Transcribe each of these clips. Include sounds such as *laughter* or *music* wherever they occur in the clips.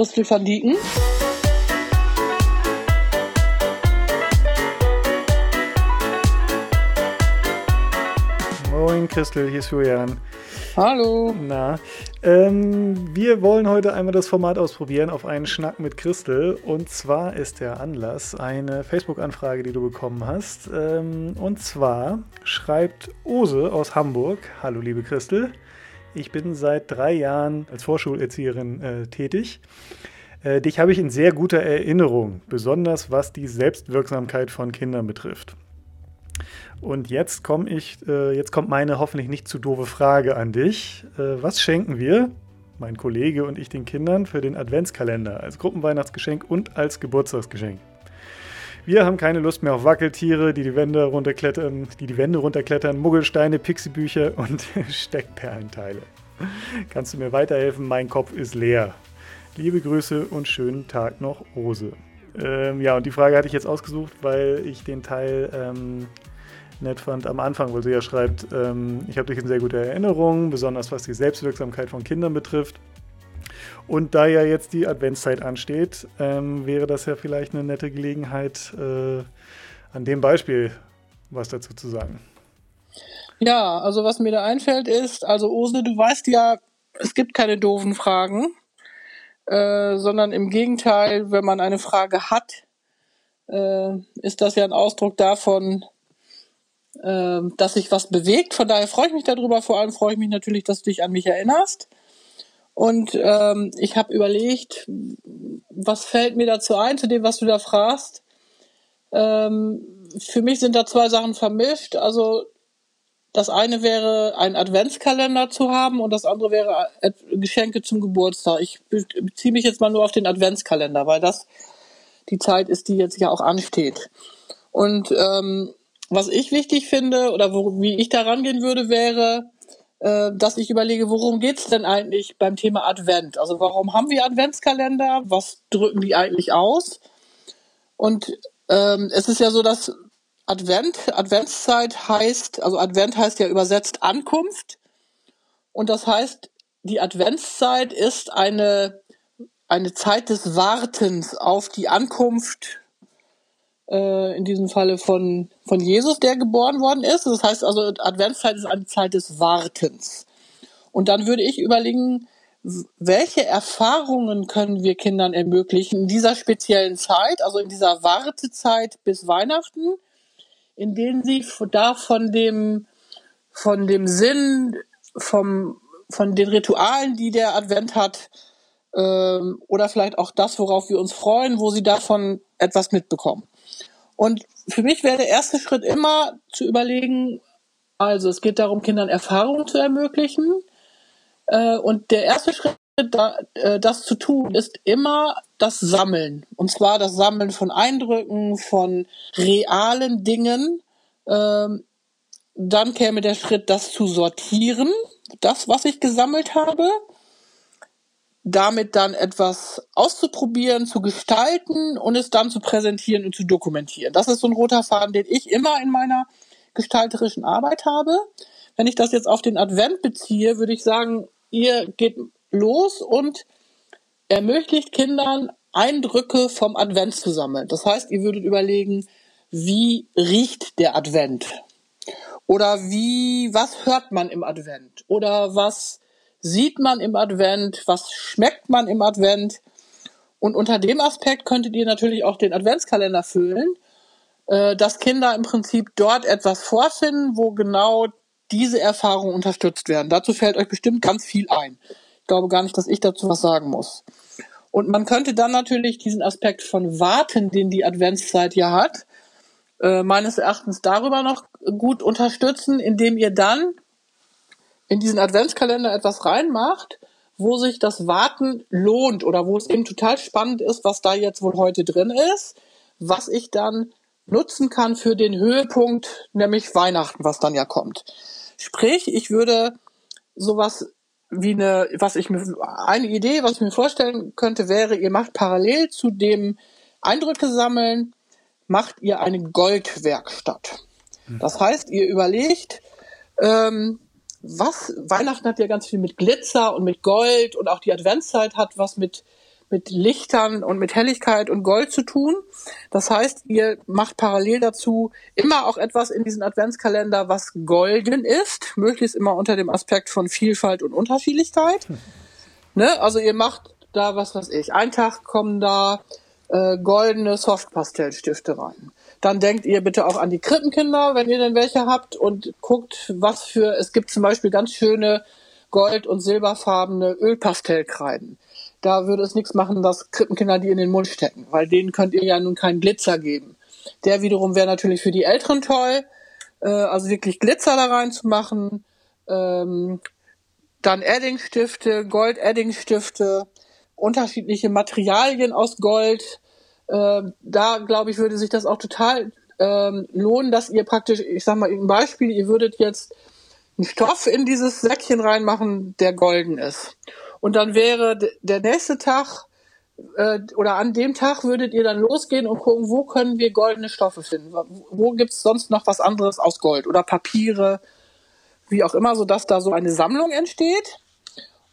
Christel van Dieken. Moin Christel, hier ist Julian. Hallo. Na, ähm, wir wollen heute einmal das Format ausprobieren auf einen Schnack mit Christel. Und zwar ist der Anlass eine Facebook-Anfrage, die du bekommen hast. Ähm, und zwar schreibt Ose aus Hamburg: Hallo, liebe Christel. Ich bin seit drei Jahren als Vorschulerzieherin äh, tätig. Äh, dich habe ich in sehr guter Erinnerung, besonders was die Selbstwirksamkeit von Kindern betrifft. Und jetzt komme ich, äh, jetzt kommt meine hoffentlich nicht zu doofe Frage an dich. Äh, was schenken wir, mein Kollege und ich, den Kindern für den Adventskalender als Gruppenweihnachtsgeschenk und als Geburtstagsgeschenk? Wir haben keine Lust mehr auf Wackeltiere, die die Wände runterklettern, die die Wände runterklettern, Muggelsteine, Pixiebücher *laughs* und Steckperlenteile. Kannst du mir weiterhelfen? Mein Kopf ist leer. Liebe Grüße und schönen Tag noch, Rose. Ähm, ja, und die Frage hatte ich jetzt ausgesucht, weil ich den Teil ähm, nett fand am Anfang, weil sie ja schreibt, ähm, ich habe dich in sehr guter Erinnerung, besonders was die Selbstwirksamkeit von Kindern betrifft. Und da ja jetzt die Adventszeit ansteht, ähm, wäre das ja vielleicht eine nette Gelegenheit, äh, an dem Beispiel was dazu zu sagen. Ja, also was mir da einfällt ist, also Ose, du weißt ja, es gibt keine doofen Fragen, äh, sondern im Gegenteil, wenn man eine Frage hat, äh, ist das ja ein Ausdruck davon, äh, dass sich was bewegt. Von daher freue ich mich darüber. Vor allem freue ich mich natürlich, dass du dich an mich erinnerst. Und ähm, ich habe überlegt, was fällt mir dazu ein, zu dem, was du da fragst. Ähm, für mich sind da zwei Sachen vermischt. Also das eine wäre, einen Adventskalender zu haben und das andere wäre äh, Geschenke zum Geburtstag. Ich beziehe mich jetzt mal nur auf den Adventskalender, weil das die Zeit ist, die jetzt ja auch ansteht. Und ähm, was ich wichtig finde oder wo, wie ich da rangehen würde, wäre, dass ich überlege, worum geht's denn eigentlich beim Thema Advent? Also warum haben wir Adventskalender? Was drücken die eigentlich aus? Und ähm, es ist ja so, dass Advent, Adventszeit heißt, also Advent heißt ja übersetzt Ankunft. Und das heißt, die Adventszeit ist eine, eine Zeit des Wartens auf die Ankunft äh, in diesem Falle von, von Jesus, der geboren worden ist. Das heißt also, Adventszeit ist eine Zeit des Wartens. Und dann würde ich überlegen, welche Erfahrungen können wir Kindern ermöglichen in dieser speziellen Zeit, also in dieser Wartezeit bis Weihnachten, in denen sie da von dem, von dem Sinn, vom, von den Ritualen, die der Advent hat, ähm, oder vielleicht auch das, worauf wir uns freuen, wo sie davon etwas mitbekommen. Und für mich wäre der erste Schritt immer zu überlegen, also es geht darum, Kindern Erfahrungen zu ermöglichen. Äh, und der erste Schritt, äh, das zu tun, ist immer das Sammeln. Und zwar das Sammeln von Eindrücken, von realen Dingen. Ähm, dann käme der Schritt, das zu sortieren, das, was ich gesammelt habe damit dann etwas auszuprobieren, zu gestalten und es dann zu präsentieren und zu dokumentieren. Das ist so ein roter Faden, den ich immer in meiner gestalterischen Arbeit habe. Wenn ich das jetzt auf den Advent beziehe, würde ich sagen, ihr geht los und ermöglicht Kindern Eindrücke vom Advent zu sammeln. Das heißt, ihr würdet überlegen, wie riecht der Advent? Oder wie, was hört man im Advent? Oder was sieht man im Advent, was schmeckt man im Advent. Und unter dem Aspekt könntet ihr natürlich auch den Adventskalender füllen, äh, dass Kinder im Prinzip dort etwas vorfinden, wo genau diese Erfahrungen unterstützt werden. Dazu fällt euch bestimmt ganz viel ein. Ich glaube gar nicht, dass ich dazu was sagen muss. Und man könnte dann natürlich diesen Aspekt von Warten, den die Adventszeit ja hat, äh, meines Erachtens darüber noch gut unterstützen, indem ihr dann in diesen Adventskalender etwas reinmacht, wo sich das Warten lohnt oder wo es eben total spannend ist, was da jetzt wohl heute drin ist, was ich dann nutzen kann für den Höhepunkt, nämlich Weihnachten, was dann ja kommt. Sprich, ich würde sowas wie eine, was ich mir, eine Idee, was ich mir vorstellen könnte, wäre, ihr macht parallel zu dem Eindrücke sammeln, macht ihr eine Goldwerkstatt. Das heißt, ihr überlegt, ähm, was, Weihnachten hat ja ganz viel mit Glitzer und mit Gold und auch die Adventszeit hat was mit, mit Lichtern und mit Helligkeit und Gold zu tun. Das heißt, ihr macht parallel dazu immer auch etwas in diesen Adventskalender, was golden ist, möglichst immer unter dem Aspekt von Vielfalt und Unterschiedlichkeit. Hm. Ne? Also ihr macht da was weiß ich. Ein Tag kommen da äh, goldene Softpastellstifte rein. Dann denkt ihr bitte auch an die Krippenkinder, wenn ihr denn welche habt und guckt, was für, es gibt zum Beispiel ganz schöne gold- und silberfarbene Ölpastellkreiden da würde es nichts machen, dass Krippenkinder die in den Mund stecken, weil denen könnt ihr ja nun keinen Glitzer geben. Der wiederum wäre natürlich für die Älteren toll, äh, also wirklich Glitzer da reinzumachen. Ähm, dann Eddingstifte, Gold-Eddingstifte, unterschiedliche Materialien aus Gold. Äh, da glaube ich, würde sich das auch total ähm, lohnen, dass ihr praktisch, ich sag mal ein Beispiel, ihr würdet jetzt einen Stoff in dieses Säckchen reinmachen, der golden ist. Und dann wäre der nächste Tag äh, oder an dem Tag würdet ihr dann losgehen und gucken, wo können wir goldene Stoffe finden? Wo gibt's sonst noch was anderes aus Gold oder Papiere, wie auch immer, sodass da so eine Sammlung entsteht.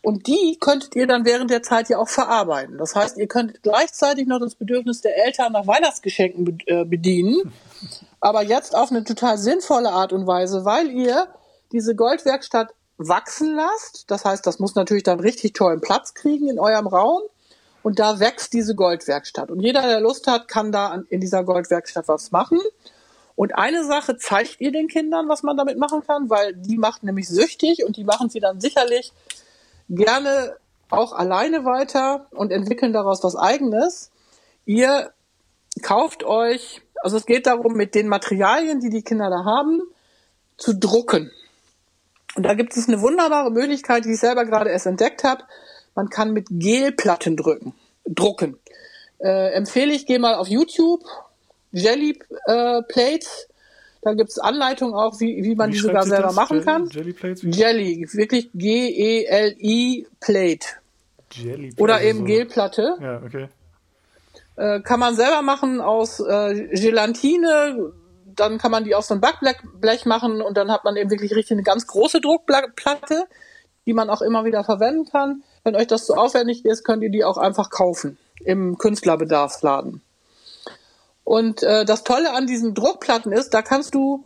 Und die könntet ihr dann während der Zeit ja auch verarbeiten. Das heißt, ihr könnt gleichzeitig noch das Bedürfnis der Eltern nach Weihnachtsgeschenken äh, bedienen, aber jetzt auf eine total sinnvolle Art und Weise, weil ihr diese Goldwerkstatt wachsen lasst. Das heißt, das muss natürlich dann richtig tollen Platz kriegen in eurem Raum. Und da wächst diese Goldwerkstatt. Und jeder, der Lust hat, kann da in dieser Goldwerkstatt was machen. Und eine Sache zeigt ihr den Kindern, was man damit machen kann, weil die macht nämlich süchtig und die machen sie dann sicherlich gerne auch alleine weiter und entwickeln daraus was eigenes. Ihr kauft euch, also es geht darum, mit den Materialien, die die Kinder da haben, zu drucken. Und da gibt es eine wunderbare Möglichkeit, die ich selber gerade erst entdeckt habe. Man kann mit Gelplatten drücken, drucken. Äh, empfehle ich, geh mal auf YouTube, Jelly äh, Plates. Da gibt es Anleitungen auch, wie, wie man wie die sogar selber das? machen kann. Jelly Plates? Jelly, wirklich G-E-L-I Plate. Jelly Oder also eben so. Gelplatte. Ja, okay. Äh, kann man selber machen aus äh, Gelatine, dann kann man die auf so ein Backblech machen und dann hat man eben wirklich richtig eine ganz große Druckplatte, die man auch immer wieder verwenden kann. Wenn euch das zu aufwendig ist, könnt ihr die auch einfach kaufen im Künstlerbedarfsladen. Und äh, das Tolle an diesen Druckplatten ist, da kannst du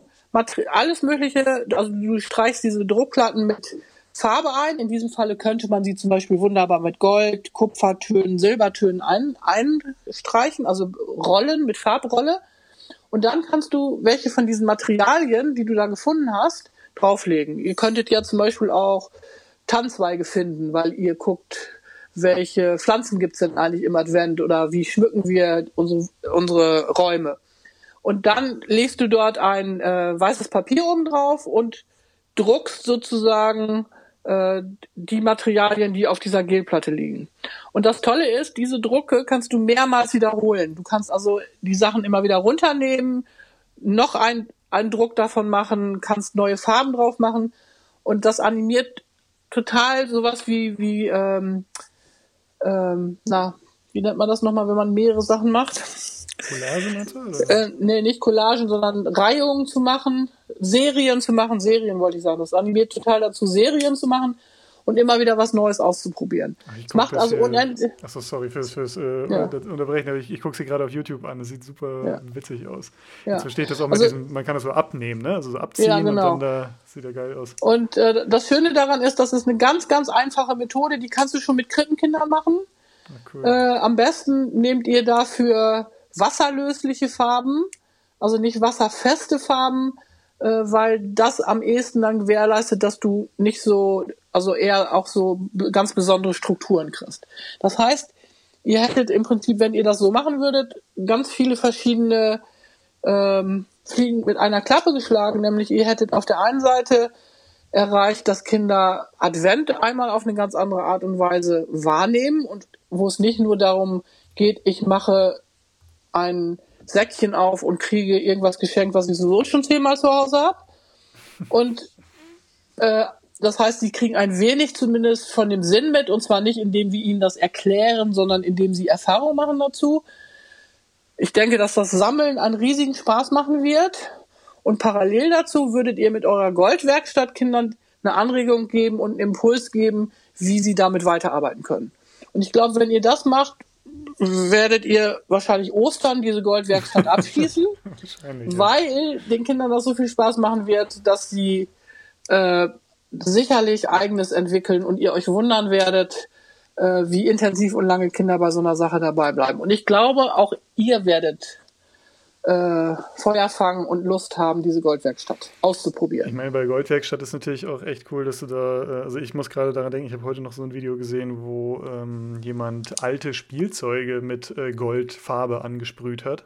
alles Mögliche, also du streichst diese Druckplatten mit Farbe ein. In diesem Falle könnte man sie zum Beispiel wunderbar mit Gold, Kupfertönen, Silbertönen ein, einstreichen, also rollen mit Farbrolle. Und dann kannst du welche von diesen Materialien, die du da gefunden hast, drauflegen. Ihr könntet ja zum Beispiel auch Tannzweige finden, weil ihr guckt, welche Pflanzen gibt's denn eigentlich im Advent oder wie schmücken wir unsere, unsere Räume. Und dann legst du dort ein äh, weißes Papier oben drauf und druckst sozusagen äh, die Materialien, die auf dieser Gelplatte liegen. Und das Tolle ist, diese Drucke kannst du mehrmals wiederholen. Du kannst also die Sachen immer wieder runternehmen, noch ein, einen Druck davon machen, kannst neue Farben drauf machen und das animiert total sowas wie, wie ähm, ähm, na, wie nennt man das nochmal, wenn man mehrere Sachen macht? Collagen oder? Äh, nee, nicht Collagen, sondern Reihungen zu machen, Serien zu machen, Serien wollte ich sagen. Das animiert total dazu, Serien zu machen und immer wieder was Neues auszuprobieren. Es macht also unendlich. Achso, sorry fürs, fürs äh, ja. Unterbrechen, aber ich, ich gucke sie gerade auf YouTube an. Das sieht super ja. witzig aus. Ja. Jetzt verstehe ich das auch mit also, diesem, man kann das so abnehmen, ne? Also so abziehen ja, genau. und dann da sieht er geil aus. Und äh, das Schöne daran ist, das ist eine ganz, ganz einfache Methode, die kannst du schon mit Krippenkindern machen. Ah, cool. äh, am besten nehmt ihr dafür wasserlösliche Farben, also nicht wasserfeste Farben, äh, weil das am ehesten dann gewährleistet, dass du nicht so, also eher auch so ganz besondere Strukturen kriegst. Das heißt, ihr hättet im Prinzip, wenn ihr das so machen würdet, ganz viele verschiedene ähm, Fliegen mit einer Klappe geschlagen, nämlich ihr hättet auf der einen Seite erreicht, dass Kinder Advent einmal auf eine ganz andere Art und Weise wahrnehmen und wo es nicht nur darum geht, ich mache ein Säckchen auf und kriege irgendwas geschenkt, was ich sowieso schon zehnmal zu Hause habe. Und äh, das heißt, sie kriegen ein wenig zumindest von dem Sinn mit, und zwar nicht indem wir ihnen das erklären, sondern indem sie Erfahrung machen dazu. Ich denke, dass das Sammeln einen riesigen Spaß machen wird. Und parallel dazu würdet ihr mit eurer Goldwerkstatt Kindern eine Anregung geben und einen Impuls geben, wie sie damit weiterarbeiten können. Und ich glaube, wenn ihr das macht, werdet ihr wahrscheinlich Ostern diese Goldwerkstatt *laughs* abschließen, weil den Kindern das so viel Spaß machen wird, dass sie äh, sicherlich eigenes entwickeln und ihr euch wundern werdet, äh, wie intensiv und lange Kinder bei so einer Sache dabei bleiben. Und ich glaube, auch ihr werdet äh, Feuer fangen und Lust haben, diese Goldwerkstatt auszuprobieren. Ich meine, bei Goldwerkstatt ist natürlich auch echt cool, dass du da, äh, also ich muss gerade daran denken, ich habe heute noch so ein Video gesehen, wo ähm, jemand alte Spielzeuge mit äh, Goldfarbe angesprüht hat.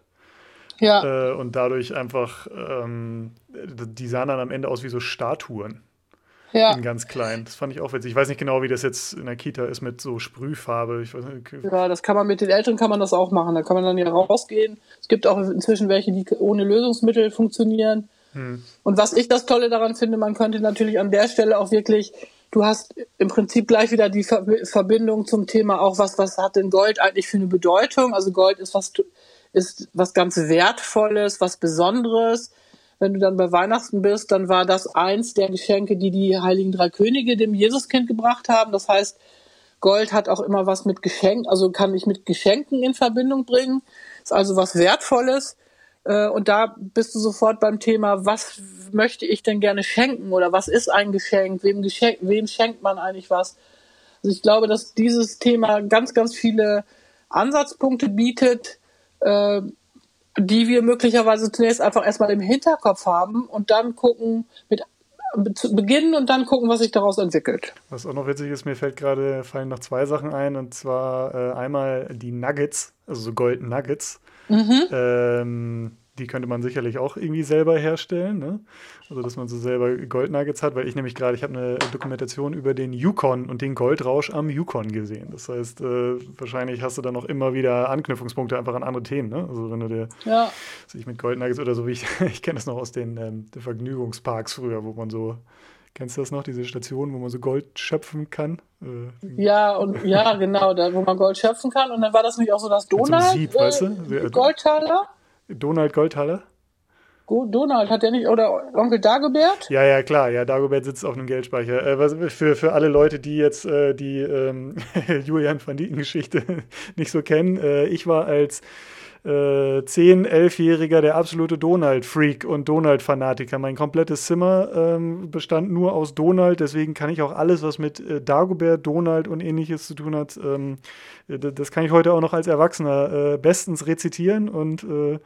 Ja. Äh, und dadurch einfach, ähm, die sahen dann am Ende aus wie so Statuen. Ja. In ganz klein. Das fand ich auch witzig. Ich weiß nicht genau, wie das jetzt in der Kita ist mit so Sprühfarbe. Nicht. Ja, das kann man mit den Eltern kann man das auch machen. Da kann man dann ja rausgehen. Es gibt auch inzwischen welche, die ohne Lösungsmittel funktionieren. Hm. Und was ich das Tolle daran finde, man könnte natürlich an der Stelle auch wirklich, du hast im Prinzip gleich wieder die Verbindung zum Thema auch, was, was hat denn Gold eigentlich für eine Bedeutung? Also Gold ist was, ist was ganz Wertvolles, was Besonderes wenn du dann bei Weihnachten bist, dann war das eins der Geschenke, die die Heiligen Drei Könige dem Jesuskind gebracht haben. Das heißt, Gold hat auch immer was mit Geschenk, also kann ich mit Geschenken in Verbindung bringen. Ist also was Wertvolles. Äh, und da bist du sofort beim Thema, was möchte ich denn gerne schenken oder was ist ein Geschenk? Wem, geschenk, wem schenkt man eigentlich was? Also ich glaube, dass dieses Thema ganz, ganz viele Ansatzpunkte bietet, äh, die wir möglicherweise zunächst einfach erstmal im Hinterkopf haben und dann gucken, mit beginnen und dann gucken, was sich daraus entwickelt. Was auch noch witzig ist, mir fällt gerade, fallen noch zwei Sachen ein und zwar äh, einmal die Nuggets, also so Gold Nuggets. Mhm. Ähm, die könnte man sicherlich auch irgendwie selber herstellen. Ne? Also, dass man so selber Goldnuggets hat, weil ich nämlich gerade, ich habe eine Dokumentation über den Yukon und den Goldrausch am Yukon gesehen. Das heißt, äh, wahrscheinlich hast du dann auch immer wieder Anknüpfungspunkte einfach an andere Themen. Ne? Also, wenn du dir ja. sich mit Goldnuggets oder so wie ich, *laughs* ich kenne das noch aus den, ähm, den Vergnügungsparks früher, wo man so Kennst du das noch, diese Station, wo man so Gold schöpfen kann? Äh, ja, und ja, genau, da, wo man Gold schöpfen kann. Und dann war das nämlich auch so das Donald Sieb, äh, weißt du? Goldtaler. Donald Goldhalle? Donald hat der nicht, oder Onkel Dagobert? Ja, ja, klar, ja, Dagobert sitzt auf einem Geldspeicher. Äh, was, für, für alle Leute, die jetzt äh, die ähm, *laughs* Julian van Dieken Geschichte *laughs* nicht so kennen, äh, ich war als äh, 10-, 11-Jähriger der absolute Donald-Freak und Donald-Fanatiker. Mein komplettes Zimmer ähm, bestand nur aus Donald, deswegen kann ich auch alles, was mit äh, Dagobert, Donald und ähnliches zu tun hat, ähm, das kann ich heute auch noch als Erwachsener äh, bestens rezitieren und äh,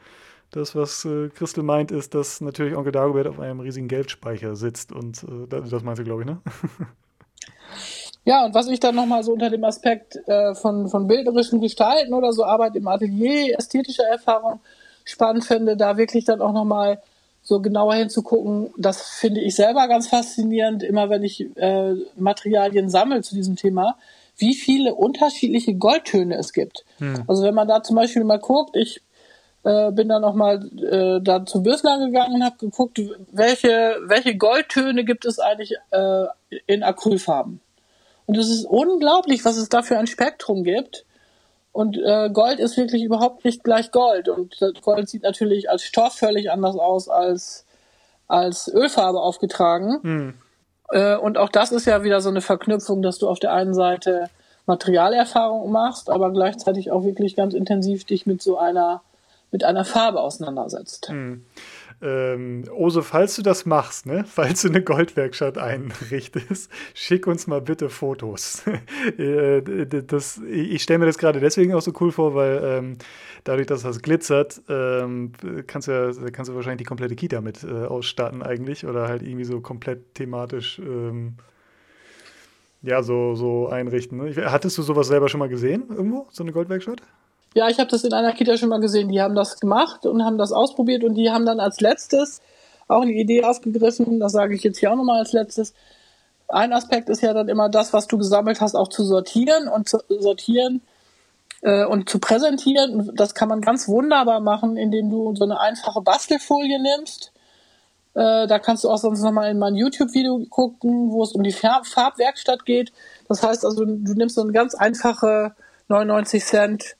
das, was äh, Christel meint, ist, dass natürlich Onkel Dagobert auf einem riesigen Geldspeicher sitzt und äh, das meinst du, glaube ich, ne? *laughs* Ja, und was ich dann nochmal so unter dem Aspekt äh, von, von bilderischen Gestalten oder so Arbeit im Atelier, ästhetischer Erfahrung spannend finde, da wirklich dann auch nochmal so genauer hinzugucken, das finde ich selber ganz faszinierend, immer wenn ich äh, Materialien sammle zu diesem Thema, wie viele unterschiedliche Goldtöne es gibt. Hm. Also wenn man da zum Beispiel mal guckt, ich äh, bin dann nochmal äh, da zu Bürsler gegangen und habe geguckt, welche, welche Goldtöne gibt es eigentlich äh, in Acrylfarben. Und es ist unglaublich, was es da für ein Spektrum gibt. Und äh, Gold ist wirklich überhaupt nicht gleich Gold. Und Gold sieht natürlich als Stoff völlig anders aus als als Ölfarbe aufgetragen. Hm. Äh, und auch das ist ja wieder so eine Verknüpfung, dass du auf der einen Seite Materialerfahrung machst, aber gleichzeitig auch wirklich ganz intensiv dich mit so einer mit einer Farbe auseinandersetzt. Hm. Ähm, Ose, falls du das machst, ne, *laughs* falls du eine Goldwerkstatt einrichtest, *laughs* schick uns mal bitte Fotos. *laughs* Äh, das, ich stelle mir das gerade deswegen auch so cool vor, weil ähm, dadurch, dass das glitzert, ähm, kannst, du ja, kannst du wahrscheinlich die komplette Kita mit äh, ausstatten eigentlich oder halt irgendwie so komplett thematisch ähm, ja, so, so einrichten. Ne? Hattest du sowas selber schon mal gesehen irgendwo, so eine Goldwerkstatt? Ja, ich habe das in einer Kita schon mal gesehen. Die haben das gemacht und haben das ausprobiert und die haben dann als letztes auch eine Idee aufgegriffen. Das sage ich jetzt hier auch nochmal als letztes. Ein Aspekt ist ja dann immer das, was du gesammelt hast, auch zu sortieren und zu sortieren äh, und zu präsentieren. Das kann man ganz wunderbar machen, indem du so eine einfache Bastelfolie nimmst. Äh, da kannst du auch sonst nochmal in mein YouTube-Video gucken, wo es um die Farb Farbwerkstatt geht. Das heißt also, du nimmst so eine ganz einfache 99 Cent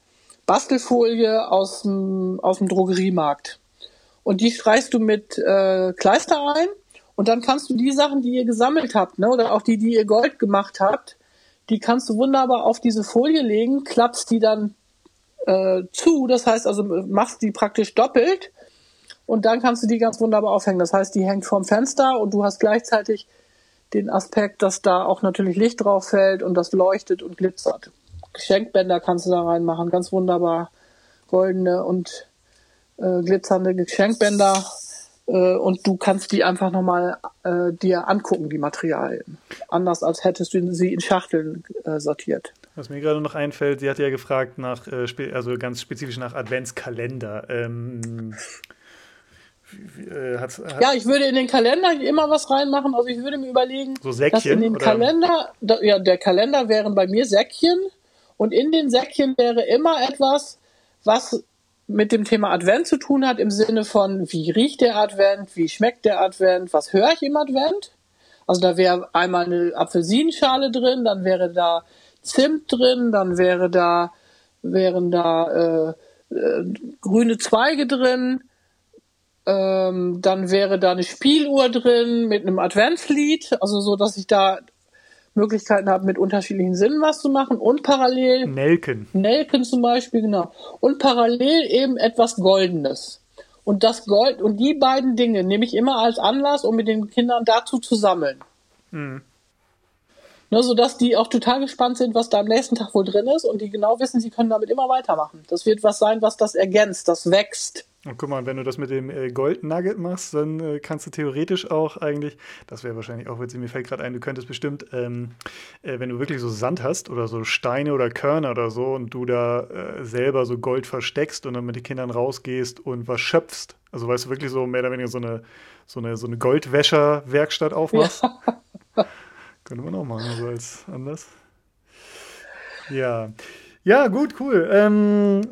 Bastelfolie aus dem, aus dem Drogeriemarkt. Und die streichst du mit äh, Kleister ein und dann kannst du die Sachen, die ihr gesammelt habt, ne, oder auch die, die ihr Gold gemacht habt, Die kannst du wunderbar auf diese Folie legen, klappst die dann äh, zu, das heißt also machst die praktisch doppelt und dann kannst du die ganz wunderbar aufhängen. Das heißt, die hängt vorm Fenster und du hast gleichzeitig den Aspekt, dass da auch natürlich Licht drauf fällt und das leuchtet und glitzert. Geschenkbänder kannst du da reinmachen, ganz wunderbar goldene und äh, glitzernde Geschenkbänder äh, und du kannst die einfach nochmal äh, dir angucken, die Materialien. Anders als hättest du sie in Schachteln äh, sortiert. Was mir gerade noch einfällt, sie hat ja gefragt nach, äh, also ganz spezifisch nach Adventskalender. Ähm, äh, hat, hat ja, ich würde in den Kalender immer was reinmachen. Also ich würde mir überlegen, so Säckchen, dass in dem oder? Kalender, ja, der Kalender wären bei mir Säckchen und in den Säckchen wäre immer etwas, was mit dem Thema Advent zu tun hat, im Sinne von, wie riecht der Advent, wie schmeckt der Advent, was höre ich im Advent. Also da wäre einmal eine Apfelsinenschale drin, dann wäre da Zimt drin, dann wäre da, wären da äh, äh, grüne Zweige drin, ähm, dann wäre da eine Spieluhr drin mit einem Adventslied, also so, dass ich da Möglichkeiten habe, mit unterschiedlichen Sinnen was zu machen und parallel. Nelken. Nelken zum Beispiel, genau. Und parallel eben etwas Goldenes. Und das Gold und die beiden Dinge nehme ich immer als Anlass, um mit den Kindern dazu zu sammeln. Mhm. Ne, sodass die auch total gespannt sind, was da am nächsten Tag wohl drin ist und die genau wissen, sie können damit immer weitermachen. Das wird was sein, was das ergänzt, das wächst. Und guck mal, wenn du das mit dem äh, Gold Nugget machst, dann äh, kannst du theoretisch auch eigentlich, das wäre wahrscheinlich auch witzig, mir fällt gerade ein, du könntest bestimmt, ähm, äh, wenn du wirklich so Sand hast oder so Steine oder Körner oder so und du da äh, selber so Gold versteckst und dann mit den Kindern rausgehst und was schöpfst, also weißt du, wirklich so mehr oder weniger so eine, so eine, so eine Goldwäscher-Werkstatt aufmachst. Ja. *laughs* Könnte man auch machen, so als anders. Ja. Ja, gut, cool. Ähm,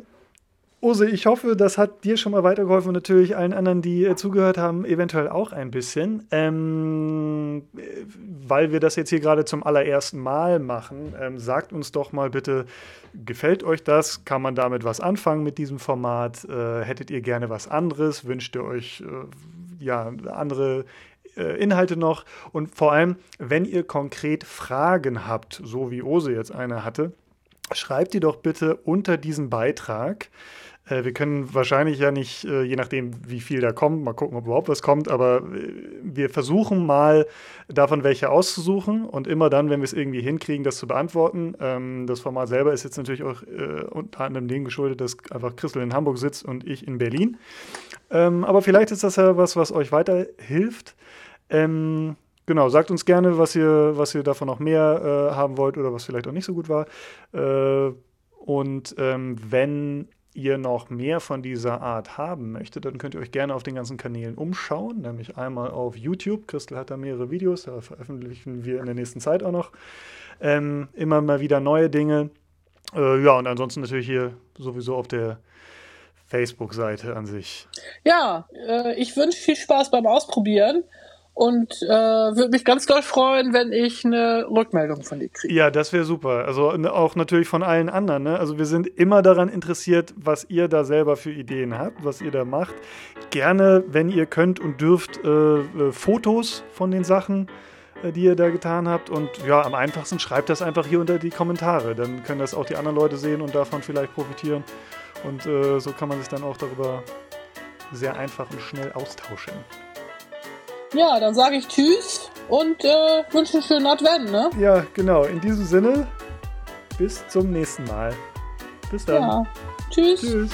Ose, ich hoffe, das hat dir schon mal weitergeholfen und natürlich allen anderen, die äh, zugehört haben, eventuell auch ein bisschen. Ähm, weil wir das jetzt hier gerade zum allerersten Mal machen, ähm, sagt uns doch mal bitte, gefällt euch das? Kann man damit was anfangen mit diesem Format? Äh, hättet ihr gerne was anderes? Wünscht ihr euch äh, ja andere äh, Inhalte noch? Und vor allem, wenn ihr konkret Fragen habt, so wie Ose jetzt eine hatte, schreibt die doch bitte unter diesen Beitrag. Äh, wir können wahrscheinlich ja nicht, äh, je nachdem, wie viel da kommt, mal gucken, ob überhaupt was kommt, aber äh, wir versuchen mal davon welche auszusuchen und immer dann, wenn wir es irgendwie hinkriegen, das zu beantworten. Ähm, das Format selber ist jetzt natürlich auch unter anderem dem geschuldet, dass einfach Christel in Hamburg sitzt und ich in Berlin. Ähm, aber vielleicht ist das ja was, was euch weiterhilft. Ähm, genau, sagt uns gerne, was ihr, was ihr davon noch mehr haben wollt oder was vielleicht auch nicht so gut war. und wenn ihr noch mehr von dieser Art haben möchtet, dann könnt ihr euch gerne auf den ganzen Kanälen umschauen, nämlich einmal auf YouTube. Christel hat da mehrere Videos, da veröffentlichen wir in der nächsten Zeit auch noch ähm, immer mal wieder neue Dinge. Äh, ja, und ansonsten natürlich hier sowieso auf der Facebook-Seite an sich. Ja, äh, ich wünsche viel Spaß beim Ausprobieren und äh, würde mich ganz doll freuen, wenn ich eine Rückmeldung von dir kriege. Ja, das wäre super. Also auch natürlich von allen anderen. Ne? Also wir sind immer daran interessiert, was ihr da selber für Ideen habt, was ihr da macht. Gerne, wenn ihr könnt und dürft, äh, äh, Fotos von den Sachen, äh, die ihr da getan habt. Und ja, am einfachsten schreibt das einfach hier unter die Kommentare. Dann können das auch die anderen Leute sehen und davon vielleicht profitieren. Und äh, so kann man sich dann auch darüber sehr einfach und schnell austauschen. Ja, dann sage ich Tschüss und äh, wünsche einen schönen Advent, ne? Ja, genau. In diesem Sinne, bis zum nächsten Mal. Bis dann. Ja. Tschüss. Tschüss.